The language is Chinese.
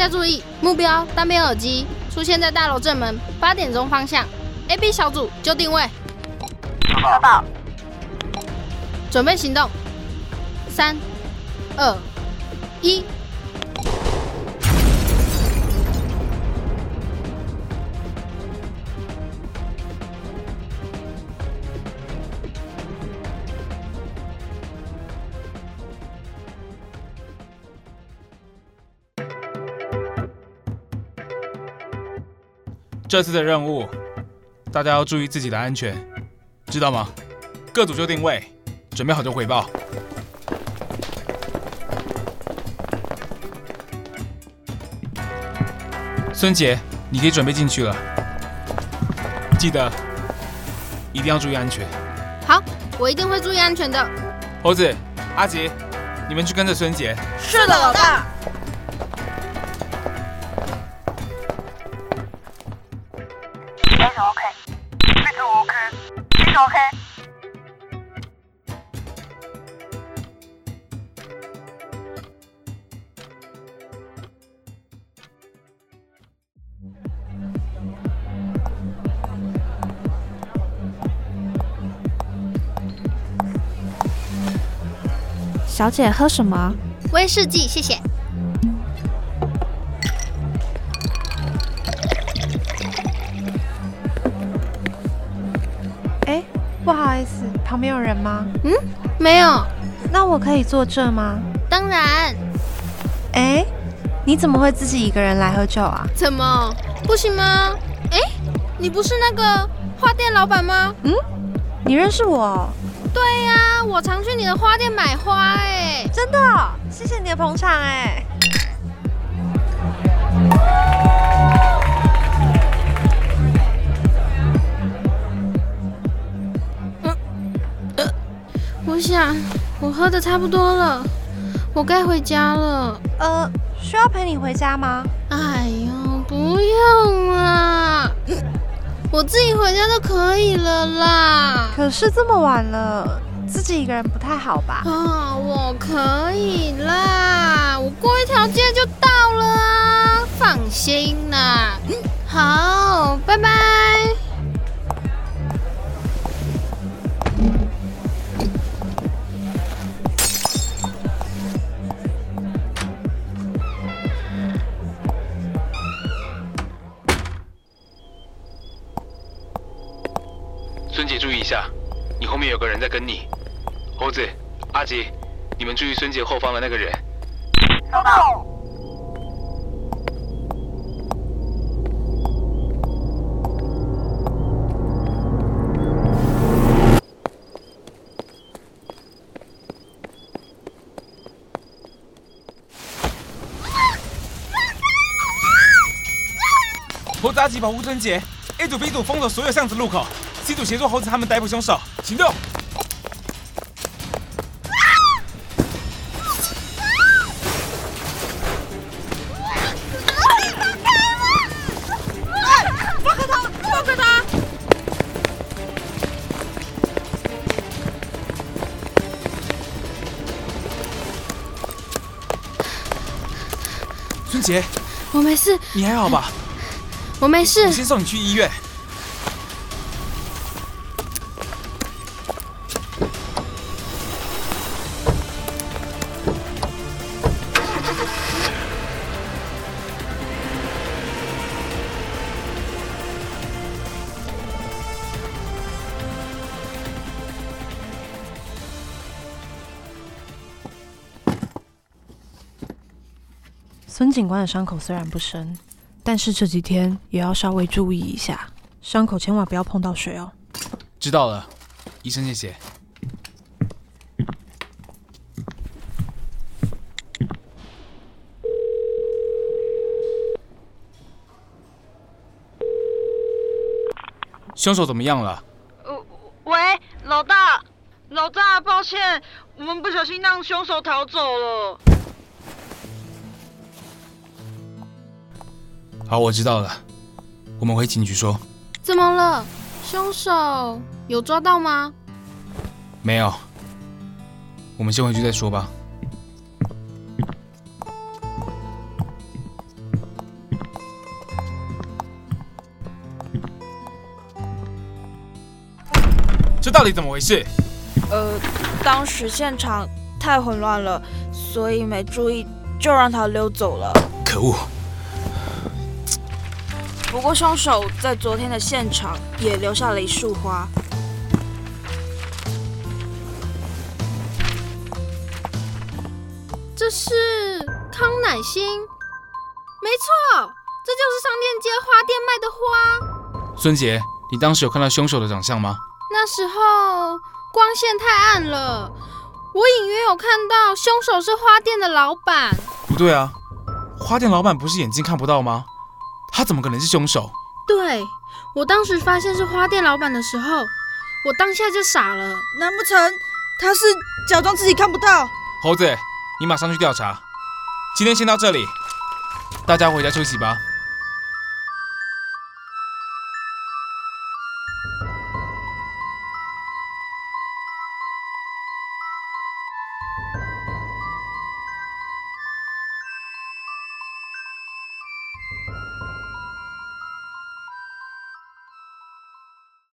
家注意，目标单边耳机出现在大楼正门八点钟方向。A、B 小组就定位，收到。准备行动。三、二、一。这次的任务，大家要注意自己的安全，知道吗？各组就定位，准备好就回报。孙杰，你可以准备进去了，记得一定要注意安全。好，我一定会注意安全的。猴子、阿杰，你们去跟着孙杰。是的，老大。OK。小姐喝什么？威士忌，谢谢。不好意思，旁边有人吗？嗯，没有。那我可以坐这吗？当然。哎，你怎么会自己一个人来喝酒啊？怎么不行吗？哎，你不是那个花店老板吗？嗯，你认识我？对呀，我常去你的花店买花。哎，真的，谢谢你的捧场。哎。我想我喝的差不多了，我该回家了。呃，需要陪你回家吗？哎呦，不用啦，我自己回家就可以了啦。可是这么晚了，自己一个人不太好吧？啊，我可以啦，我过一条街就到了啊，放心啦。好，拜拜。注意一下，你后面有个人在跟你。猴子、阿吉，你们注意孙杰后方的那个人。收到。猴子、阿吉保护孙杰，A 组、B 组封锁所有巷子路口。机组协助猴子他们逮捕凶手，行动！放开他！放开他！孙杰，我没事，你还好吧？我没事，我先送你去医院。孙警官的伤口虽然不深，但是这几天也要稍微注意一下，伤口千万不要碰到水哦。知道了，医生谢谢。凶手怎么样了？呃，喂，老大，老大，抱歉，我们不小心让凶手逃走了。好我知道了。我们回警局说。怎么了？凶手有抓到吗？没有。我们先回去再说吧。这到底怎么回事？呃当时现场太混乱了所以没注意就让他溜走了。可恶。不过凶手在昨天的现场也留下了一束花。这是康乃馨，没错，这就是商店街花店卖的花。孙杰，你当时有看到凶手的长相吗？那时候光线太暗了，我隐约有看到凶手是花店的老板。不对啊，花店老板不是眼睛看不到吗？他怎么可能是凶手？对，我当时发现是花店老板的时候，我当下就傻了。难不成他是假装自己看不到？猴子，你马上去调查。今天先到这里，大家回家休息吧。